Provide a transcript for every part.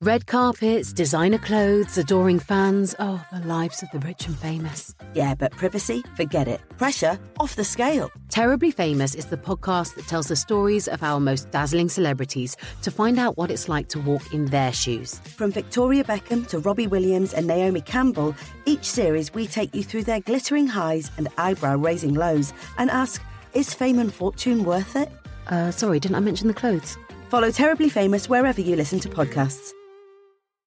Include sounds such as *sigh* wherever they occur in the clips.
Red carpets, designer clothes, adoring fans. Oh, the lives of the rich and famous. Yeah, but privacy? Forget it. Pressure? Off the scale. Terribly Famous is the podcast that tells the stories of our most dazzling celebrities to find out what it's like to walk in their shoes. From Victoria Beckham to Robbie Williams and Naomi Campbell, each series we take you through their glittering highs and eyebrow raising lows and ask, is fame and fortune worth it? Uh, sorry, didn't I mention the clothes? Follow Terribly Famous wherever you listen to podcasts.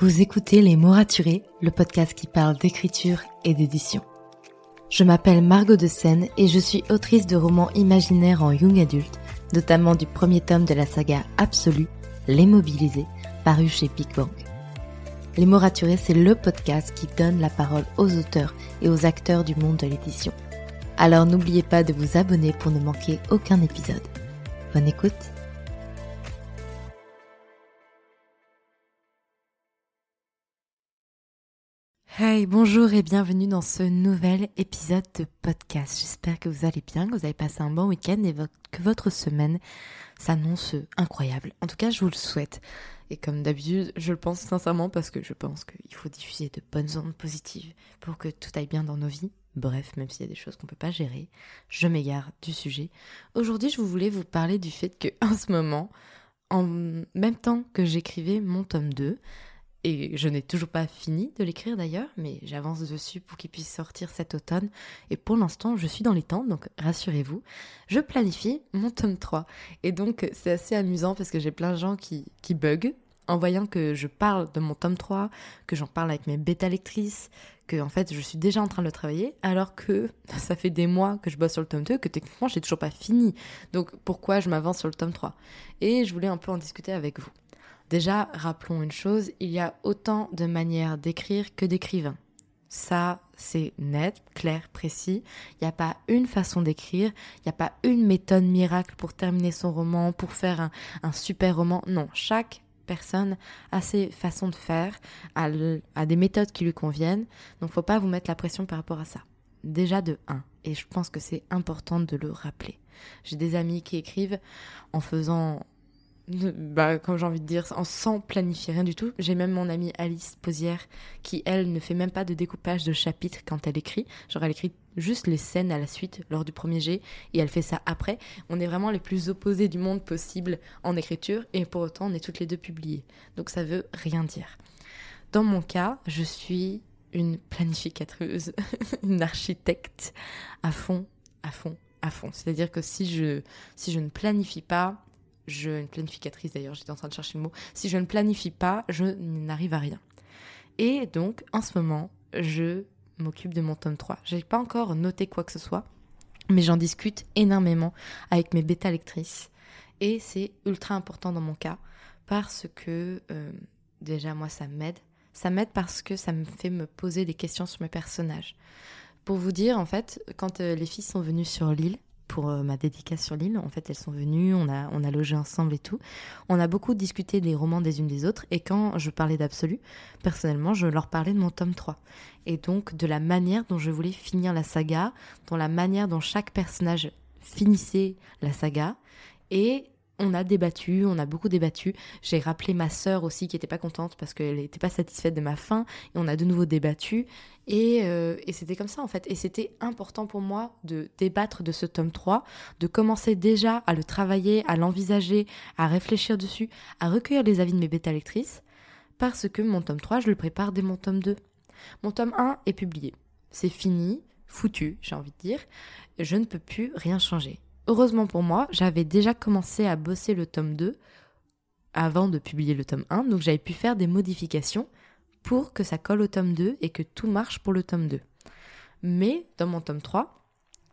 Vous écoutez Les mots raturés, le podcast qui parle d'écriture et d'édition. Je m'appelle Margot de Seine et je suis autrice de romans imaginaires en young adulte, notamment du premier tome de la saga Absolue, Les Mobilisés, paru chez Big Bang. Les mots raturés, c'est le podcast qui donne la parole aux auteurs et aux acteurs du monde de l'édition. Alors n'oubliez pas de vous abonner pour ne manquer aucun épisode. Bonne écoute Hey, bonjour et bienvenue dans ce nouvel épisode de podcast. J'espère que vous allez bien, que vous avez passé un bon week-end et que votre semaine s'annonce incroyable. En tout cas, je vous le souhaite. Et comme d'habitude, je le pense sincèrement parce que je pense qu'il faut diffuser de bonnes ondes positives pour que tout aille bien dans nos vies. Bref, même s'il y a des choses qu'on ne peut pas gérer, je m'égare du sujet. Aujourd'hui, je voulais vous parler du fait que, *laughs* en ce moment, en même temps que j'écrivais mon tome 2, et je n'ai toujours pas fini de l'écrire d'ailleurs, mais j'avance dessus pour qu'il puisse sortir cet automne. Et pour l'instant, je suis dans les temps, donc rassurez-vous. Je planifie mon tome 3. Et donc, c'est assez amusant parce que j'ai plein de gens qui, qui bug en voyant que je parle de mon tome 3, que j'en parle avec mes bêta-lectrices, que en fait je suis déjà en train de le travailler, alors que *laughs* ça fait des mois que je bosse sur le tome 2, que techniquement j'ai toujours pas fini. Donc pourquoi je m'avance sur le tome 3 Et je voulais un peu en discuter avec vous. Déjà, rappelons une chose, il y a autant de manières d'écrire que d'écrivains. Ça, c'est net, clair, précis. Il n'y a pas une façon d'écrire, il n'y a pas une méthode miracle pour terminer son roman, pour faire un, super roman. Non, chaque personne a ses façons de faire, a, des méthodes qui lui conviennent. Donc, faut pas vous mettre la pression par rapport à ça. Déjà de 1. Et je pense que c'est important de le rappeler. J'ai des amis qui écrivent en faisant *laughs* bah, comme j'ai envie de dire, sans planifier rien du tout. J'ai même mon amie Alice Posière qui, elle, ne fait même pas de découpage de chapitres quand elle écrit. Genre, elle écrit juste les scènes à la suite lors du premier jet et elle fait ça après. On est vraiment les plus opposés du monde possible en écriture et pour autant, on est toutes les deux publiées. Donc, ça veut rien dire. Dans mon cas, je suis une planificatrice, *laughs* une architecte à fond, à fond, à fond. C'est-à-dire que si je, si je ne planifie pas, je, une planificatrice d'ailleurs, j'étais en train de chercher le mot, si je ne planifie pas, je n'arrive à rien. Et donc, en ce moment, je m'occupe de mon tome 3. J'ai pas encore noté quoi que ce soit, mais j'en discute énormément avec mes bêta lectrices. Et c'est ultra important dans mon cas, parce que euh, déjà, moi, ça m'aide. Ça m'aide parce que ça me fait me poser des questions sur mes personnages. Pour vous dire, en fait, quand euh, les filles sont venues sur l'île, pour euh, ma dédicace sur l'île. En fait, elles sont venues, on a, on a logé ensemble et tout. On a beaucoup discuté des romans des unes des autres. Et quand je parlais d'Absolu, personnellement, je leur parlais de mon tome 3. Et donc de la manière dont je voulais finir la saga, dans la manière dont chaque personnage finissait la saga. Et on a débattu, on a beaucoup débattu. J'ai rappelé ma sœur aussi qui n'était pas contente parce qu'elle n'était pas satisfaite de ma fin. Et on a de nouveau débattu. Et, euh, et c'était comme ça en fait. Et c'était important pour moi de débattre de ce tome 3, de commencer déjà à le travailler, à l'envisager, à réfléchir dessus, à recueillir les avis de mes bêta lectrices. Parce que mon tome 3, je le prépare dès mon tome 2. Mon tome 1 est publié. C'est fini, foutu, j'ai envie de dire. Je ne peux plus rien changer. Heureusement pour moi, j'avais déjà commencé à bosser le tome 2 avant de publier le tome 1, donc j'avais pu faire des modifications pour que ça colle au tome 2 et que tout marche pour le tome 2. Mais dans mon tome 3,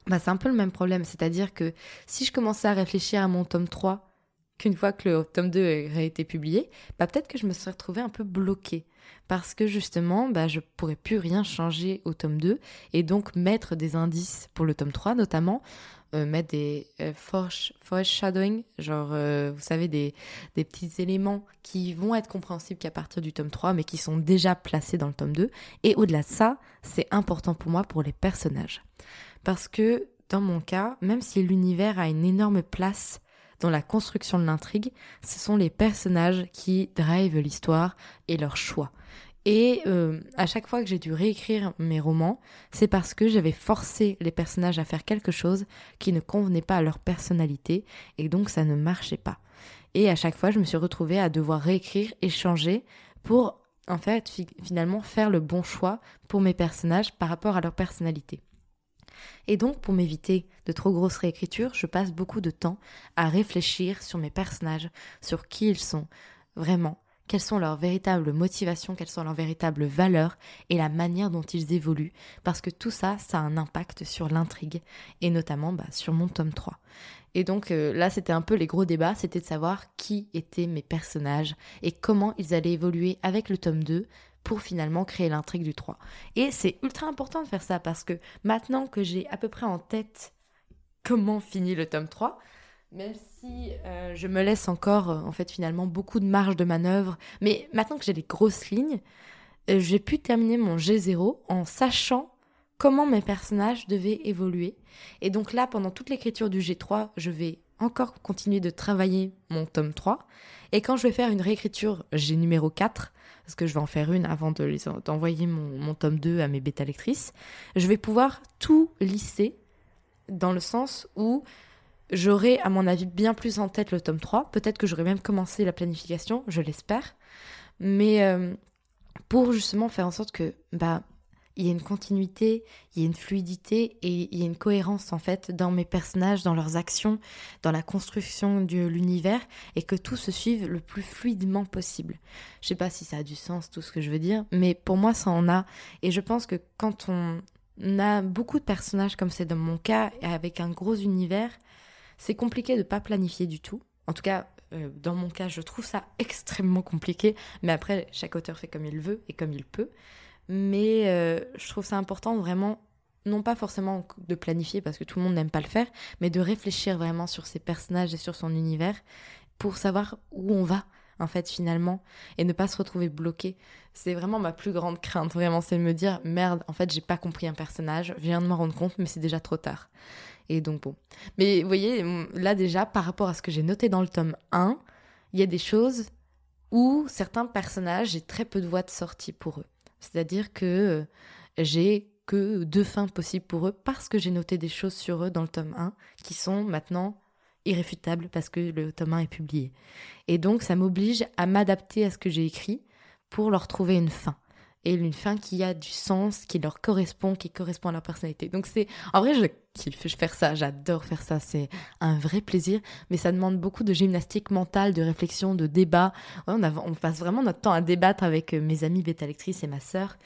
bah, c'est un peu le même problème, c'est-à-dire que si je commençais à réfléchir à mon tome 3 qu'une fois que le tome 2 aurait été publié, bah, peut-être que je me serais retrouvée un peu bloquée parce que justement, bah, je pourrais plus rien changer au tome 2 et donc mettre des indices pour le tome 3 notamment euh, mettre des euh, foreshadowing, genre, euh, vous savez, des, des, petits éléments qui vont être compréhensibles qu'à partir du tome 3, mais qui sont déjà placés dans le tome 2. Et au-delà de ça, c'est important pour moi pour les personnages. Parce que, dans mon cas, même si l'univers a une énorme place dans la construction de l'intrigue, ce sont les personnages qui drivent l'histoire et leurs choix. Et euh, à chaque fois que j'ai dû réécrire mes romans, c'est parce que j'avais forcé les personnages à faire quelque chose qui ne convenait pas à leur personnalité, et donc ça ne marchait pas. Et à chaque fois, je me suis retrouvée à devoir réécrire et changer pour, en fait, finalement faire le bon choix pour mes personnages par rapport à leur personnalité. Et donc, pour m'éviter de trop grosses réécritures, je passe beaucoup de temps à réfléchir sur mes personnages, sur qui ils sont vraiment, quelles sont leurs véritables motivations, quelles sont leurs véritables valeurs et la manière dont ils évoluent, parce que tout ça, ça a un impact sur l'intrigue, et notamment bah, sur mon tome 3. Et donc euh, là, c'était un peu les gros débats, c'était de savoir qui étaient mes personnages et comment ils allaient évoluer avec le tome 2 pour finalement créer l'intrigue du 3. Et c'est ultra important de faire ça, parce que maintenant que j'ai à peu près en tête comment finit le tome 3, même si euh, je me laisse encore, euh, en fait, finalement, beaucoup de marge de manœuvre. Mais maintenant que j'ai des grosses lignes, euh, j'ai pu terminer mon G0 en sachant comment mes personnages devaient évoluer. Et donc là, pendant toute l'écriture du G3, je vais encore continuer de travailler mon tome 3. Et quand je vais faire une réécriture G numéro 4, parce que je vais en faire une avant d'envoyer mon, mon tome 2 à mes bêta lectrices, je vais pouvoir tout lisser dans le sens où J'aurai, à mon avis, bien plus en tête le tome 3. Peut-être que j'aurai même commencé la planification, je l'espère. Mais euh, pour justement faire en sorte que bah il y ait une continuité, il y ait une fluidité et il y ait une cohérence en fait dans mes personnages, dans leurs actions, dans la construction de l'univers et que tout se suive le plus fluidement possible. Je sais pas si ça a du sens tout ce que je veux dire, mais pour moi ça en a et je pense que quand on a beaucoup de personnages comme c'est dans mon cas avec un gros univers, c'est compliqué de pas planifier du tout. En tout cas, euh, dans mon cas, je trouve ça *laughs* extrêmement compliqué. Mais après, chaque auteur fait comme il veut et comme il peut. Mais euh, je trouve ça important vraiment, non pas forcément de planifier parce que tout le monde n'aime pas le faire, mais de réfléchir vraiment sur ses personnages et sur son univers pour savoir où on va en fait finalement et ne pas se retrouver bloqué. C'est vraiment ma plus grande crainte, vraiment, c'est de me dire merde, en fait j'ai pas compris un personnage, je viens de m'en rendre compte mais c'est déjà trop tard. Et donc bon. Mais vous voyez, là déjà, par rapport à ce que j'ai noté dans le tome 1, il y a des choses où certains personnages, j'ai très peu de voix de sortie pour eux. C'est-à-dire que euh, j'ai que deux fins possibles pour eux parce que j'ai noté des choses sur eux dans le tome 1 qui sont maintenant irréfutables parce que le tome 1 est publié. Et donc ça m'oblige à m'adapter à ce que j'ai écrit pour leur trouver une fin et une fin qui a du sens, qui leur correspond, qui correspond à leur personnalité. Donc c'est, en vrai, je kiffe faire ça, j'adore faire ça, c'est un vrai plaisir, mais ça demande beaucoup de gymnastique mentale, de réflexion, de débat. on, on, passe vraiment notre temps à débattre avec euh, mes amis bêta lectrices et ma sœur,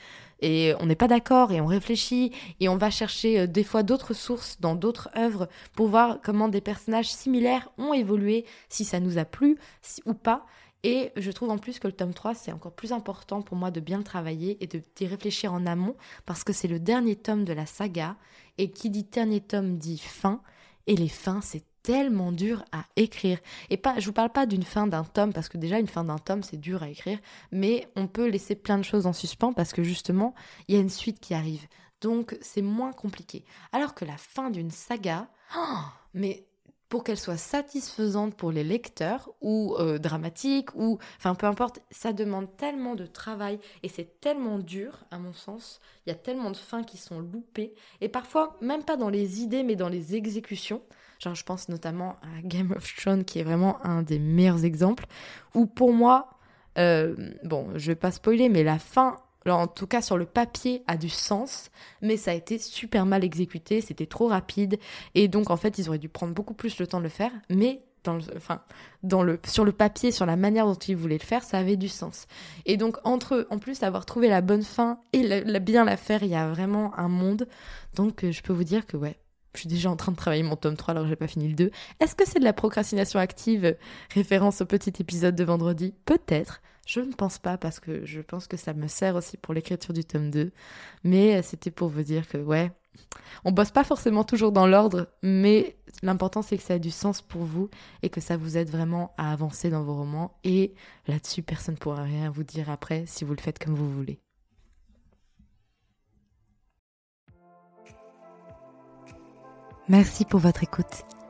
et on n'est pas d'accord, et on réfléchit, et on va chercher euh, des fois d'autres sources dans d'autres œuvres pour voir comment des personnages similaires ont évolué, si ça nous a plu ou pas. Et je trouve en plus que le tome 3, c'est encore plus important pour moi de bien le travailler et de d'y réfléchir en amont parce que c'est le dernier tome de la saga. Et qui dit dernier tome dit fin. Et les fins, c'est tellement dur à écrire. Et pas, je vous parle pas d'une fin d'un tome parce que déjà une fin d'un tome c'est dur à écrire, mais on peut laisser plein de choses en suspens parce que justement il y a une suite qui arrive. Donc c'est moins compliqué. Alors que la fin d'une saga, oh, mais pour qu'elle soit satisfaisante pour les lecteurs ou euh, dramatique ou enfin peu importe, ça demande tellement de travail et c'est tellement dur à mon sens. Il y a tellement de fins qui sont loupées et parfois même pas dans les idées mais dans les exécutions. Genre je pense notamment à Game of Thrones qui est vraiment un des meilleurs exemples où pour moi euh, bon, je vais pas spoiler mais la fin en tout cas sur le papier, a du sens, mais ça a été super mal exécuté, c'était trop rapide, et donc en fait ils auraient dû prendre beaucoup plus le temps de le faire, mais dans le, enfin, dans le, sur le papier, sur la manière dont ils voulaient le faire, ça avait du sens. Et donc entre eux, en plus d'avoir trouvé la bonne fin et bien la faire, il y a vraiment un monde. Donc euh, je peux vous dire que ouais, je suis déjà en train de travailler mon tome 3 alors que j'ai pas fini le 2. Est-ce que c'est de la procrastination active, référence au petit épisode de vendredi? Peut-être. Je ne pense pas parce que je pense que ça me sert aussi pour l'écriture du tome 2. Mais euh, c'était pour vous dire que, ouais, on bosse pas forcément toujours dans l'ordre, mais l'important c'est que ça ait du sens pour vous et que ça vous aide vraiment à avancer dans vos romans. Et là-dessus, personne ne pourra rien vous dire après si vous le faites comme vous voulez. Merci pour votre écoute.